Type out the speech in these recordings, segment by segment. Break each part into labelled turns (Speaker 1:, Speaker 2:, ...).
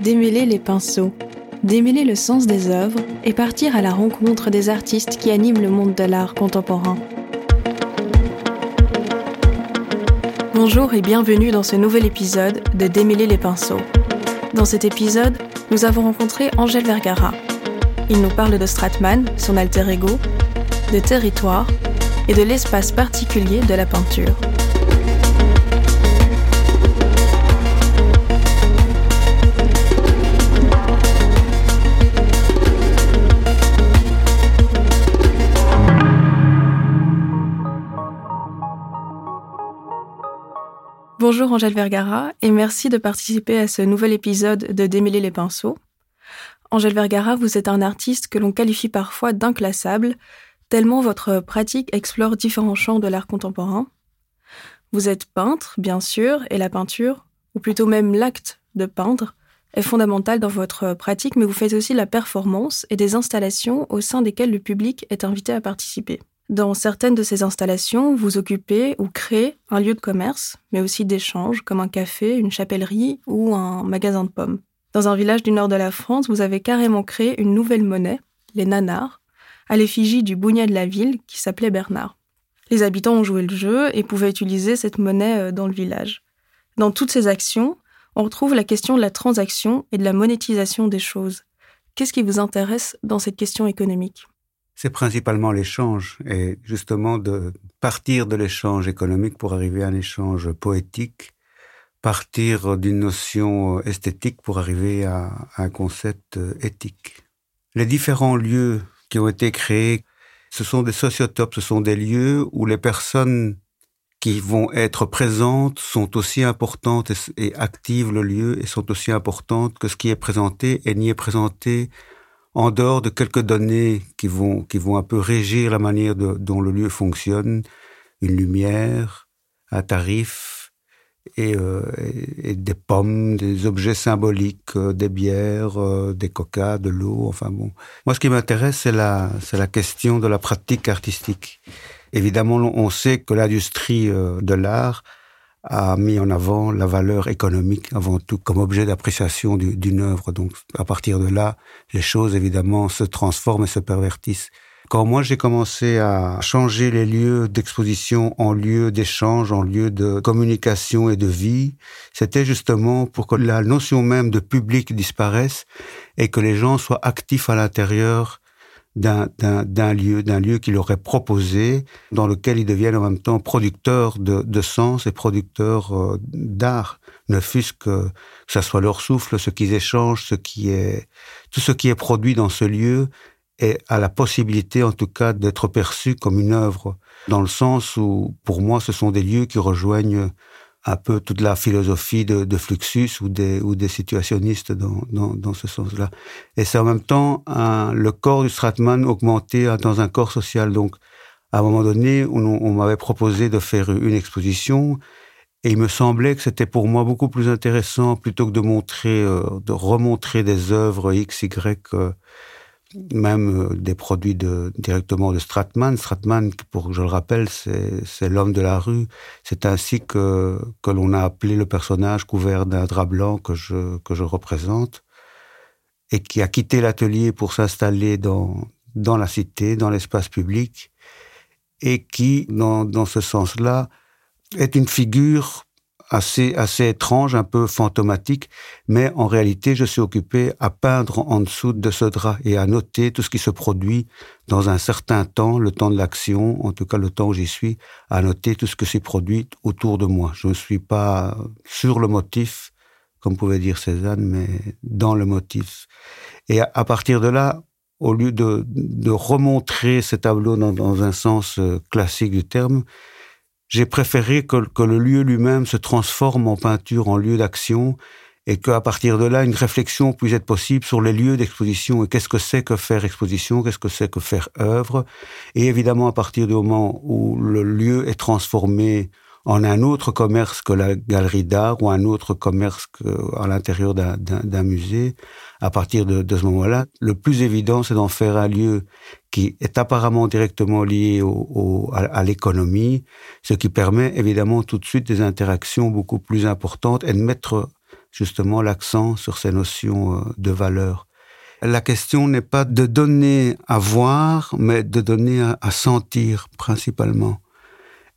Speaker 1: Démêler les pinceaux, démêler le sens des œuvres et partir à la rencontre des artistes qui animent le monde de l'art contemporain. Bonjour et bienvenue dans ce nouvel épisode de Démêler les pinceaux. Dans cet épisode, nous avons rencontré Angèle Vergara. Il nous parle de Stratman, son alter ego, de territoire et de l'espace particulier de la peinture. Bonjour Angèle Vergara et merci de participer à ce nouvel épisode de Démêler les pinceaux. Angèle Vergara, vous êtes un artiste que l'on qualifie parfois d'inclassable, tellement votre pratique explore différents champs de l'art contemporain. Vous êtes peintre, bien sûr, et la peinture, ou plutôt même l'acte de peindre, est fondamental dans votre pratique, mais vous faites aussi la performance et des installations au sein desquelles le public est invité à participer. Dans certaines de ces installations, vous occupez ou créez un lieu de commerce, mais aussi d'échange, comme un café, une chapellerie ou un magasin de pommes. Dans un village du nord de la France, vous avez carrément créé une nouvelle monnaie, les nanars, à l'effigie du bougnet de la ville qui s'appelait Bernard. Les habitants ont joué le jeu et pouvaient utiliser cette monnaie euh, dans le village. Dans toutes ces actions, on retrouve la question de la transaction et de la monétisation des choses. Qu'est-ce qui vous intéresse dans cette question économique?
Speaker 2: C'est principalement l'échange et justement de partir de l'échange économique pour arriver à un échange poétique, partir d'une notion esthétique pour arriver à un concept éthique. Les différents lieux qui ont été créés, ce sont des sociotopes, ce sont des lieux où les personnes qui vont être présentes sont aussi importantes et, activent le lieu et sont aussi importantes que ce qui est présenté et n'y est présenté en dehors de quelques données qui vont, qui vont un peu régir la manière dont le lieu fonctionne, une lumière, un tarif et, euh, des pommes, des objets symboliques, euh, des bières, euh, des coca, de l'eau, enfin bon. Moi, ce qui m'intéresse, c'est la, c'est la question de la pratique artistique. Évidemment, on sait que l'industrie de l'art a mis en avant la valeur économique avant tout comme objet d'appréciation d'une œuvre. Donc à partir de là, les choses évidemment se transforment et se pervertissent. Quand moi j'ai commencé à changer les lieux d'exposition en lieux d'échange, en lieux de communication et de vie, c'était justement pour que la notion même de public disparaisse et que les gens soient actifs à l'intérieur d'un lieu, d'un lieu qu'il aurait proposé, dans lequel ils deviennent en même temps producteurs de, sens et producteurs euh, d'art, ne fût-ce que, que ça soit leur souffle, ce qu'ils échangent, ce qui est, tout ce qui est produit dans ce lieu est à la possibilité, en tout cas, d'être perçu comme une œuvre, dans le sens où, pour moi, ce sont des lieux qui rejoignent un peu toute la philosophie de, de Fluxus ou des, ou des situationnistes dans, dans, dans ce sens-là. Et c'est en même temps le corps du Stratman augmenté dans un corps social. Donc, à un moment donné, on, on m'avait proposé de faire une exposition et il me semblait que c'était pour moi beaucoup plus intéressant plutôt que de montrer, euh, de remontrer des œuvres X, Y, euh, même euh, des produits directement de Stratman. Stratman, pour je le rappelle, c'est l'homme de la rue. C'est ainsi que, que l'on a appelé le personnage couvert d'un drap blanc que je, que je représente et qui a quitté l'atelier pour s'installer dans, dans la cité, dans l'espace public et qui, dans, dans ce sens-là, est une figure assez, assez étrange, un peu fantomatique, mais en réalité, je suis occupé à peindre en dessous de ce drap et à noter tout ce qui se produit dans un certain temps, le temps de l'action, en tout cas le temps où j'y suis, à noter tout ce qui s'est produit autour de moi. Je ne suis pas sur le motif, comme pouvait dire Cézanne, mais dans le motif. Et à, partir de là, au lieu de, de remontrer ces tableaux dans, dans un sens euh, classique du terme, j'ai préféré que, le lieu lui-même se transforme en peinture, en lieu d'action, et qu'à partir de là, une réflexion puisse être possible sur les lieux d'exposition et qu'est-ce que c'est que faire exposition, qu'est-ce que c'est que faire œuvre. Et évidemment, à partir du moment où le lieu est transformé en un autre commerce que la galerie d'art ou un autre commerce que à l'intérieur d'un musée, à partir de, de ce moment-là, le plus évident, c'est d'en faire un lieu qui est apparemment directement lié au, à, à l'économie, ce qui permet évidemment tout de suite des interactions beaucoup plus importantes et de mettre justement l'accent sur ces notions euh, de valeur. La question n'est pas de donner à voir, mais de donner à, sentir principalement.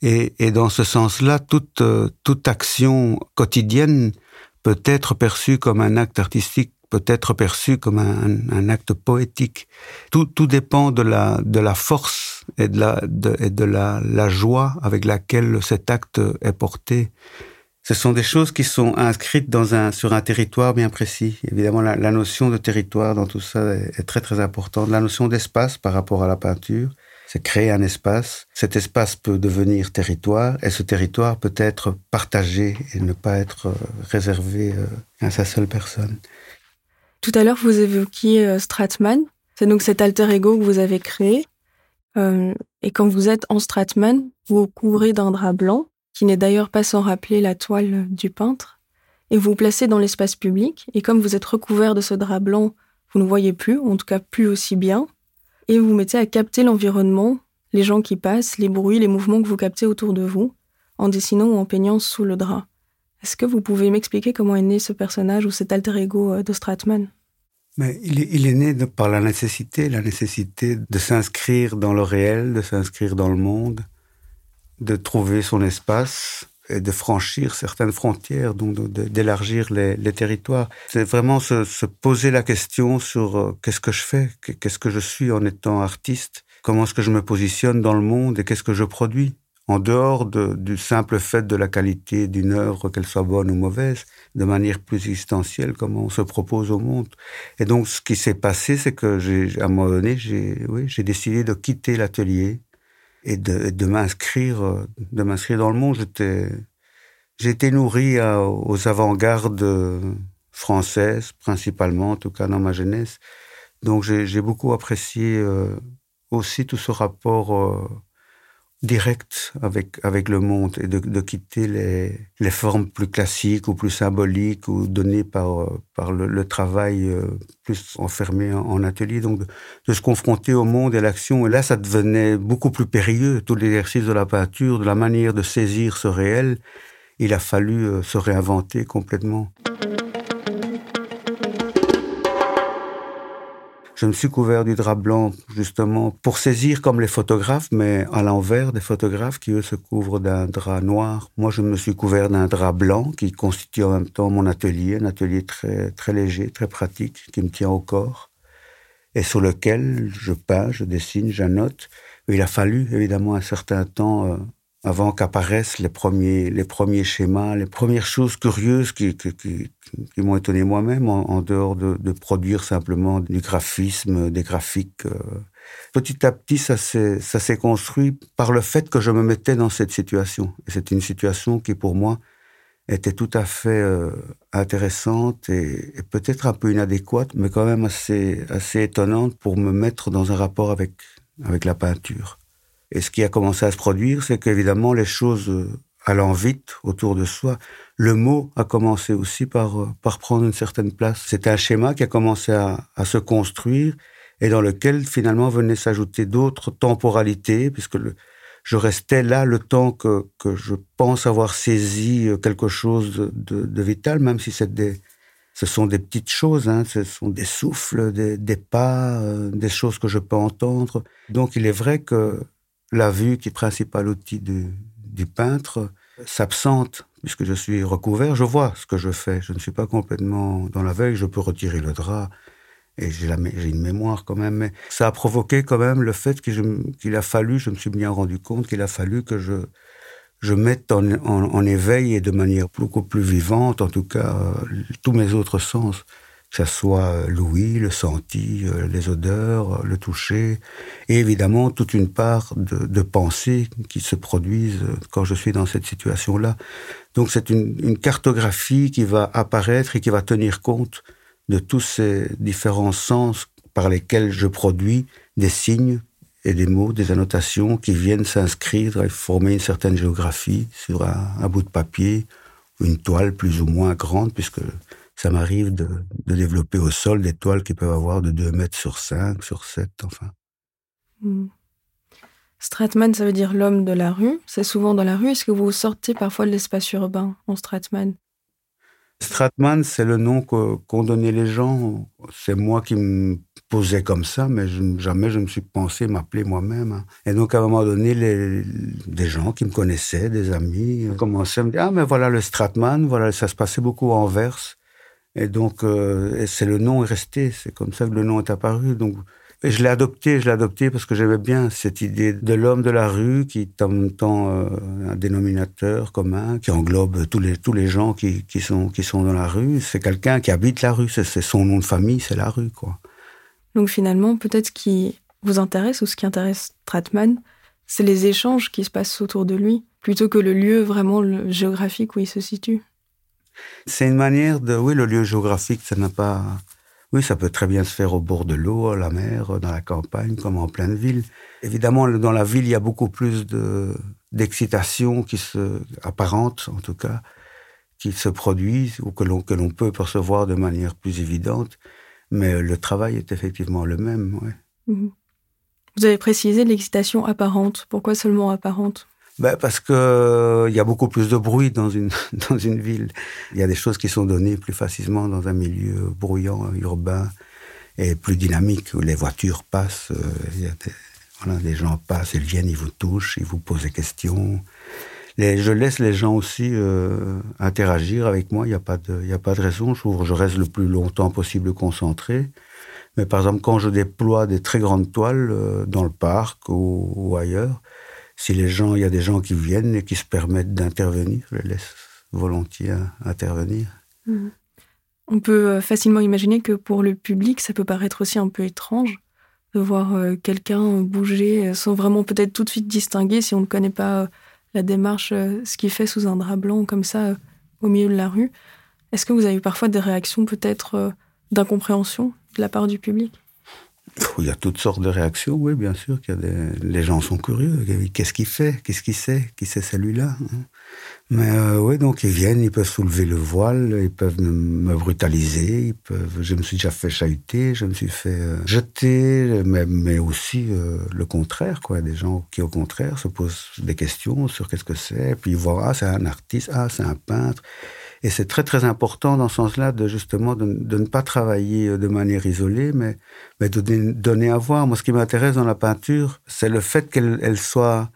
Speaker 2: Et, et dans ce sens-là, toute, euh, toute action quotidienne peut être perçue comme un acte artistique, peut être perçue comme un, un acte poétique. Tout, tout dépend de la, de la force et de, la, de, et de la, la joie avec laquelle cet acte est porté. Ce sont des choses qui sont inscrites dans un, sur un territoire bien précis. Évidemment, la, la notion de territoire dans tout ça est, est très très importante. La notion d'espace par rapport à la peinture, c'est créer un espace. Cet espace peut devenir territoire et ce territoire peut être partagé et ne pas être euh, réservé euh, à sa seule personne.
Speaker 1: Tout à l'heure, vous évoquiez euh, Stratman. C'est donc cet alter ego que vous avez créé. Et quand vous êtes en Stratman, vous vous couvrez d'un drap blanc qui n'est d'ailleurs pas sans rappeler la toile du peintre, et vous vous placez dans l'espace public, et comme vous êtes recouvert de ce drap blanc, vous ne voyez plus, en tout cas plus aussi bien, et vous vous mettez à capter l'environnement, les gens qui passent, les bruits, les mouvements que vous captez autour de vous, en dessinant ou en peignant sous le drap. Est-ce que vous pouvez m'expliquer comment est né ce personnage ou cet alter ego euh, de Stratman?
Speaker 2: Mais il est, né de, par la nécessité, la nécessité de s'inscrire dans le réel, de s'inscrire dans le monde, de trouver son espace de franchir certaines frontières, donc d'élargir les, territoires. C'est vraiment se, se, poser la question sur euh, qu'est-ce que je fais, qu'est-ce que je suis en étant artiste, comment est-ce que je me positionne dans le monde et qu'est-ce que je produis? En dehors de, du simple fait de la qualité d'une œuvre, qu'elle soit bonne ou mauvaise, de manière plus existentielle, comment on se propose au monde. Et donc, ce qui s'est passé, c'est que j'ai, à un moment donné, j'ai, oui, j'ai décidé de quitter l'atelier et de, de m'inscrire, euh, de m'inscrire dans le monde. J'étais, été nourri à, aux avant-gardes françaises, principalement, en tout cas dans ma jeunesse. Donc j'ai, beaucoup apprécié euh, aussi tout ce rapport euh, direct avec avec le monde et de, quitter les, les formes plus classiques ou plus symboliques ou données par par le, travail euh, plus enfermé en, en, atelier. Donc de, de, se confronter au monde et à l'action. Et là ça devenait beaucoup plus périlleux. Tout l'exercice de la peinture de la manière de saisir ce réel il a fallu euh, se réinventer complètement. Je me suis couvert du drap blanc justement pour saisir comme les photographes, mais à l'envers des photographes qui eux se couvrent d'un drap noir. Moi, je me suis couvert d'un drap blanc qui constitue en même temps mon atelier, un atelier très très léger, très pratique, qui me tient au corps et sur lequel je peins, je dessine, j'annote. Il a fallu évidemment un certain temps euh, avant qu'apparaissent les premiers, les premiers schémas, les premières choses curieuses qui, qui, m'ont étonné moi-même, en, dehors de, produire simplement du graphisme, des graphiques. Euh. Petit à petit, ça s'est, ça s'est construit par le fait que je me mettais dans cette situation. Et c'est une situation qui, pour moi, était tout à fait euh, intéressante et, et peut-être un peu inadéquate, mais quand même assez, assez étonnante pour me mettre dans un rapport avec, avec la peinture. Et ce qui a commencé à se produire, c'est qu'évidemment, les choses euh, allant vite autour de soi, le mot a commencé aussi par, euh, par prendre une certaine place. C'était un schéma qui a commencé à, se construire et dans lequel finalement venaient s'ajouter d'autres temporalités, puisque je restais là le temps que, que je pense avoir saisi euh, quelque chose de, vital, même si c'est ce sont des petites choses, hein, ce sont des souffles, des, pas, des choses que je peux entendre. Donc il est vrai que la vue, qui est principal outil du, peintre, s'absente puisque je suis recouvert. Je vois ce que je fais. Je ne suis pas complètement dans la veille. Je peux retirer le drap et j'ai une mémoire quand même. Mais ça a provoqué quand même le fait qu'il qu a fallu, je me suis bien rendu compte qu'il a fallu que je, je mette en, en, en, éveil et de manière beaucoup plus vivante, en tout cas, tous mes autres sens que ce soit euh, l'ouïe, le senti, euh, les odeurs, euh, le toucher, et évidemment toute une part de, de pensées qui se produisent quand je suis dans cette situation-là. Donc c'est une, cartographie qui va apparaître et qui va tenir compte de tous ces différents sens par lesquels je produis des signes et des mots, des annotations qui viennent s'inscrire et former une certaine géographie sur un bout de papier, une toile plus ou moins grande, puisque ça m'arrive de, de, développer au sol des toiles qui peuvent avoir de 2 mètres sur 5, sur 7, enfin.
Speaker 1: Mm. Stratman, ça veut dire l'homme de la rue. C'est souvent dans la rue. Est-ce que vous sortez parfois de l'espace urbain en Stratman?
Speaker 2: Stratman, c'est le nom qu'ont donné les gens. C'est moi qui me posais comme ça, mais jamais je me suis pensé m'appeler moi-même. Hein. Et donc, à un moment donné, les, des gens qui me connaissaient, des amis, euh, commençaient à me dire, ah, mais voilà le Stratman, voilà, ça se passait beaucoup en verse. Et donc, euh, c'est le nom est resté. C'est comme ça que le nom est apparu. Donc, je l'ai adopté, je l'ai adopté parce que j'aimais bien cette idée de l'homme de la rue qui est en même temps euh, un dénominateur commun, qui englobe tous les, tous les gens qui, qui, sont, qui sont dans la rue. C'est quelqu'un qui habite la rue, c'est son nom de famille, c'est la rue, quoi.
Speaker 1: Donc finalement, peut-être ce qui vous intéresse ou ce qui intéresse Stratman, c'est les échanges qui se passent autour de lui, plutôt que le lieu vraiment géographique où il se situe.
Speaker 2: C'est une manière de... Oui, le lieu géographique, ça n'a pas oui, ça peut très bien se faire au bord de l'eau, à la mer, dans la campagne, comme en pleine ville. Évidemment, dans la ville, il y a beaucoup plus de d'excitation qui se apparente, en tout cas, qui se produisent ou que l'on peut percevoir de manière plus évidente. Mais le travail est effectivement le même.
Speaker 1: Mhm. Vous avez précisé l'excitation apparente. Pourquoi seulement apparente?
Speaker 2: Ben parce que euh, il y a beaucoup plus de bruit dans une dans une ville. Il y a des choses qui sont données plus facilement dans un milieu bruyant, urbain et plus dynamique où les voitures passent. Euh, il des, les gens passent, ils viennent, ils vous touchent, ils vous posent des questions. Les, je laisse les gens aussi euh, interagir avec moi. Il n'y a pas de, il a pas de raison. Je, je reste le plus longtemps possible concentré. Mais par exemple, quand je déploie des très grandes toiles dans le parc ou ailleurs, si les gens, il y a des gens qui viennent et qui se permettent d'intervenir, je les laisse volontiers intervenir.
Speaker 1: Mhm. On peut euh, facilement imaginer que pour le public, ça peut paraître aussi un peu étrange de voir euh, quelqu'un bouger euh, sans vraiment peut-être tout de suite distinguer si on ne connaît pas la démarche, ce qu'il fait sous un drap blanc comme ça au milieu de la rue. Est-ce que vous avez eu parfois des réactions peut-être d'incompréhension de la part du public?
Speaker 2: Il y a toutes sortes de réactions, oui, bien sûr. Qu'il y a des... Les gens sont curieux. Qu'est-ce qu'il fait? Qu'est-ce qu'il sait? Qui c'est celui-là hein? Mais euh, oui, donc ils viennent, ils peuvent soulever le voile, ils peuvent me brutaliser, ils peuvent. Je me suis déjà fait chahuter, je me suis fait euh, jeter, mais, mais aussi euh, le contraire, quoi. Des gens qui, au contraire, se posent des questions sur qu'est-ce que c'est, puis ils voient ah c'est un artiste, ah c'est un peintre. Et c'est très très important dans ce sens-là de justement de, ne pas travailler euh, de manière isolée, mais, mais de donner à voir. Moi, ce qui m'intéresse dans la peinture, c'est le fait qu'elle elle soit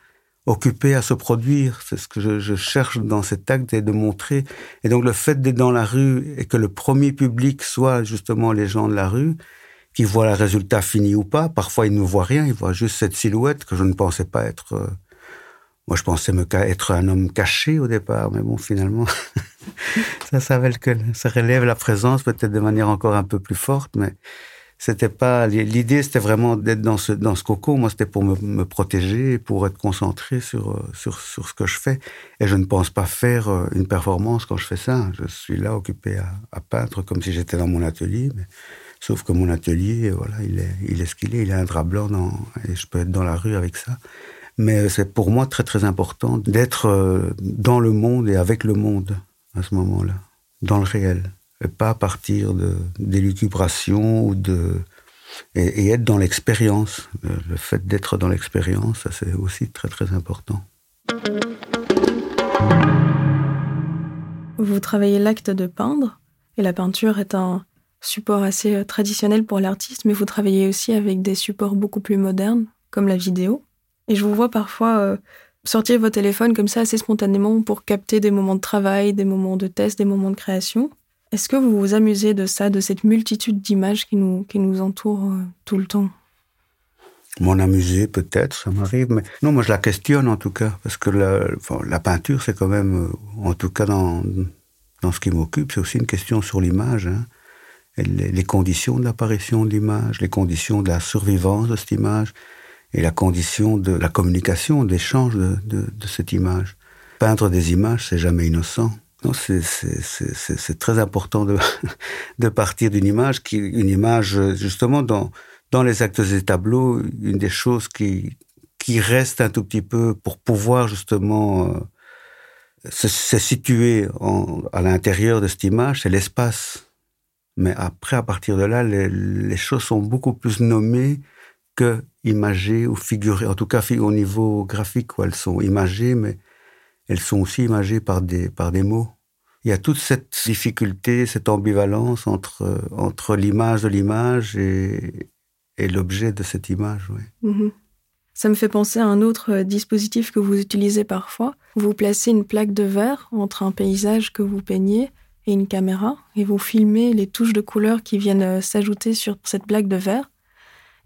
Speaker 2: occupée à se produire. C'est ce que je, je, cherche dans cet acte et de montrer. Et donc le fait d'être dans la rue et que le premier public soit justement les gens de la rue, qui voient le résultat fini ou pas. Parfois, ils ne voient rien, ils voient juste cette silhouette que je ne pensais pas être euh, moi, je pensais me être un homme caché au départ, mais bon, finalement, ça, ça, ça relève la présence peut-être de manière encore un peu plus forte, mais c'était pas l'idée, c'était vraiment d'être dans ce dans ce cocon. Moi, c'était pour me, protéger, pour être concentré sur euh, sur sur ce que je fais. Et je ne pense pas faire euh, une performance quand je fais ça. Je suis là occupé à, peindre comme si j'étais dans mon atelier, sauf que mon atelier, voilà, il est il est ce qu'il est. Il a un drap blanc dans, et je peux être dans la rue avec ça. Mais c'est pour moi très très important d'être euh, dans le monde et avec le monde à ce moment-là, dans le réel, pas partir de d'élucubration ou de et, être dans l'expérience. Le fait d'être dans l'expérience, ça c'est aussi très très important.
Speaker 1: Vous travaillez l'acte de peindre, et la peinture est un support assez euh, traditionnel pour l'artiste, mais vous travaillez aussi avec des supports beaucoup plus modernes, comme la vidéo. Et je vous vois parfois euh, sortir votre téléphone comme ça assez spontanément pour capter des moments de travail, des moments de test, des moments de création. Est-ce que vous vous amusez de ça, de cette multitude d'images qui nous, qui nous entourent euh, tout le temps?
Speaker 2: M'en amuser, peut-être, ça m'arrive, mais non, moi je la questionne en tout cas, parce que la, peinture, c'est quand même, euh, en tout cas dans, dans ce qui m'occupe, c'est aussi une question sur l'image. Hein. Les, conditions de l'apparition de l'image, les conditions de la survivance de cette image, et la condition de la communication, d'échange de, de, de, cette image. Peindre des images, c'est jamais innocent. C'est très important de, partir d'une image, qui, une image justement dans, dans les actes des tableaux, une des choses qui, qui reste un tout petit peu pour pouvoir justement euh, se, situer à l'intérieur de cette image, c'est l'espace. Mais après, à partir de là, les, les choses sont beaucoup plus nommées que imagées ou figurées, en tout cas au niveau graphique, où elles sont imagées, mais elles sont aussi imagées par des, par des mots. Il y a toute cette difficulté, cette ambivalence entre, entre l'image de l'image et, et l'objet de cette image.
Speaker 1: Mhm. Ça me fait penser à un autre euh, dispositif que vous utilisez parfois. Vous placez une plaque de verre entre un paysage que vous peignez et une caméra, et vous filmez les touches de couleur qui viennent euh, s'ajouter sur cette plaque de verre.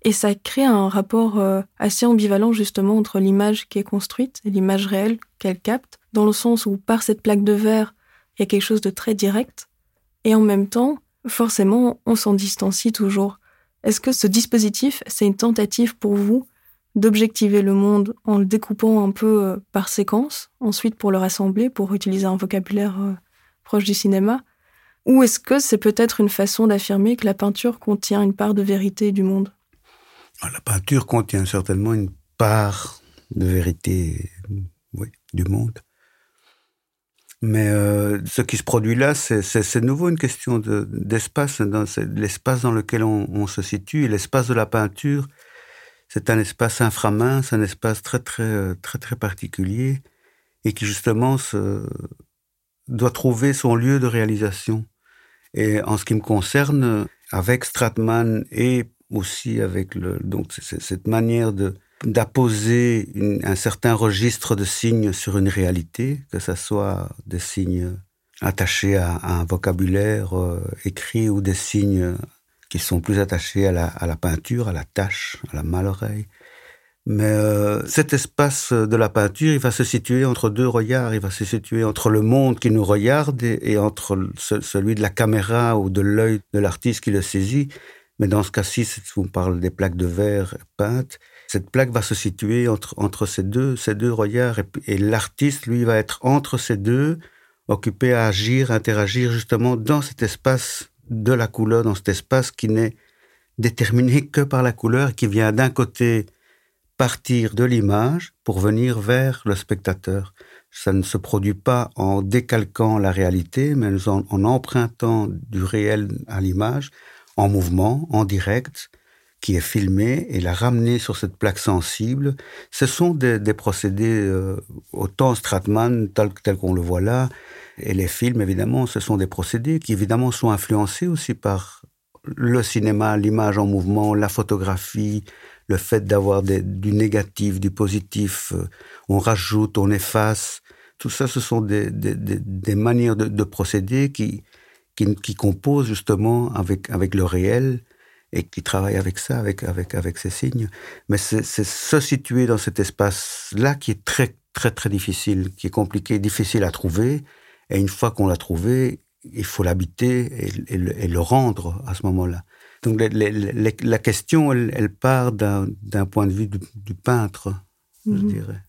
Speaker 1: Et ça crée un rapport euh, assez ambivalent justement entre l'image qui est construite et l'image réelle qu'elle capte, dans le sens où par cette plaque de verre, il y a quelque chose de très direct, et en même temps, forcément, on s'en distancie toujours. Est-ce que ce dispositif, c'est une tentative pour vous d'objectiver le monde en le découpant un peu euh, par séquence, ensuite pour le rassembler, pour utiliser un vocabulaire euh, proche du cinéma? Ou est-ce que c'est peut-être une façon d'affirmer que la peinture contient une part de vérité du monde?
Speaker 2: Ah, La peinture contient certainement une part de vérité du monde. Mais euh, ce qui se produit là, c'est nouveau une question d'espace, l'espace dans lequel on, se situe. L'espace de la peinture, c'est un espace inframince, un espace très très très très particulier, et qui justement se, doit trouver son lieu de réalisation. Et en ce qui me concerne, avec Stratman et aussi avec le, donc cette manière de d'apposer un certain registre de signes sur une réalité, que ce soit des signes attachés à, un vocabulaire euh, écrit ou des signes qui sont plus attachés à la, peinture, à la tâche, à la maloreille. Mais euh, cet espace de la peinture, il va se situer entre deux regards. Il va se situer entre le monde qui nous regarde et entre celui de la caméra ou de l'œil de l'artiste qui le saisit. Mais dans ce cas-ci, on parle des plaques de verre peintes, cette plaque va se situer entre, ces, deux, ces regards et, l'artiste, lui, va être entre ces deux, occupé à agir, à interagir justement dans cet espace de la couleur, dans cet espace qui n'est déterminé que par la couleur, qui vient d'un côté partir de l'image pour venir vers le spectateur. Ça ne se produit pas en décalquant la réalité, mais en, en empruntant du réel à l'image, en mouvement, en direct, qui est filmé et la ramener sur cette plaque sensible. Ce sont des, procédés euh, autant Stratman tel, tel qu'on le voit là, et les films évidemment, ce sont des procédés qui évidemment sont influencés aussi par le cinéma, l'image en mouvement, la photographie, le fait d'avoir du négatif, du positif, euh, on rajoute, on efface. Tout ça, ce sont des, manières de procéder qui, qui, qui composent justement avec, avec le réel et qui travaille avec ça, avec, avec, avec ces signes. Mais c'est se situer dans cet espace-là qui est très, très, très difficile, qui est compliqué, difficile à trouver. Et une fois qu'on l'a trouvé, il faut l'habiter et, et, le rendre à ce moment-là. Donc la question, elle, part d'un point de vue du, peintre, je mhm. dirais.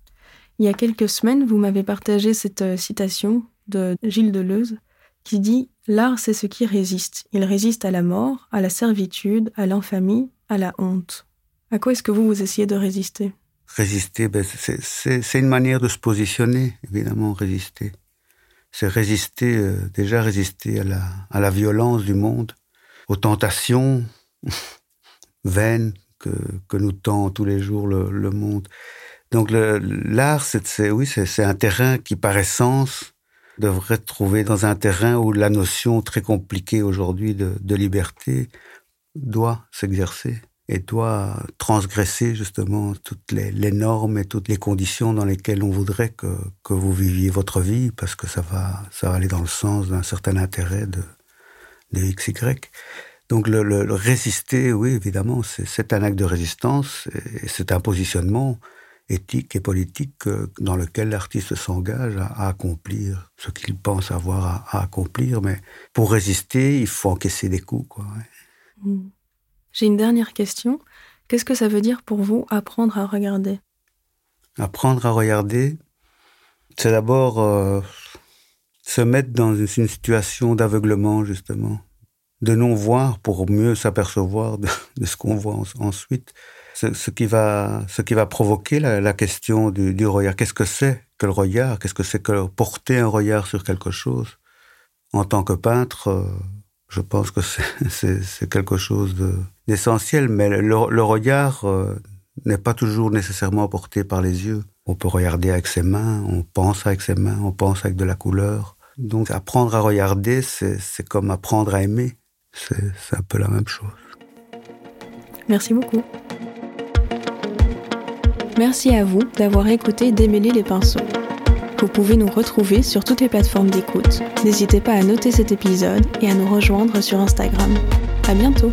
Speaker 1: Il y a quelques semaines, vous m'avez partagé cette euh, citation de Gilles Deleuze qui dit L'art, c'est ce qui résiste. Il résiste à la mort, à la servitude, à l'infamie, à la honte. À quoi est-ce que vous, vous essayez de résister?
Speaker 2: Résister, ben, c'est une manière de se positionner, évidemment, résister. C'est résister, euh, déjà résister à la, violence du monde, aux tentations vaines que, nous tend tous les jours le, le monde. Donc l'art, c'est oui, c'est un terrain qui, par essence, devrait trouver dans un terrain où la notion très compliquée aujourd'hui de, liberté doit s'exercer et doit transgresser justement toutes les, normes et toutes les conditions dans lesquelles on voudrait que, que vous viviez votre vie parce que ça va, ça va aller dans le sens d'un certain intérêt de, de XY. Donc le, le résister, oui, évidemment, c'est un acte de résistance et c'est un positionnement éthique et politique dans lequel l'artiste s'engage à, accomplir ce qu'il pense avoir à, accomplir. Mais pour résister, il faut encaisser des coups. Quoi,
Speaker 1: hmm. J'ai une dernière question. Qu'est-ce que ça veut dire pour vous apprendre à regarder?
Speaker 2: Apprendre à regarder, c'est d'abord euh, se mettre dans une, situation d'aveuglement, justement, de non-voir pour mieux s'apercevoir de, ce qu'on voit ensuite ce, qui va, ce qui va provoquer la, question du, regard. Qu'est-ce que c'est que le regard Qu'est-ce que c'est que porter un regard sur quelque chose? En tant que peintre, euh, je pense que c'est quelque chose d'essentiel, mais le, le regard euh, n'est pas toujours nécessairement porté par les yeux. On peut regarder avec ses mains, on pense avec ses mains, on pense avec de la couleur. Donc apprendre à regarder, c'est comme apprendre à aimer. C'est un peu la même chose.
Speaker 1: Merci beaucoup. Merci à vous d'avoir écouté Démêler les pinceaux. Vous pouvez nous retrouver sur toutes les plateformes d'écoute. N'hésitez pas à noter cet épisode et à nous rejoindre sur Instagram. À bientôt!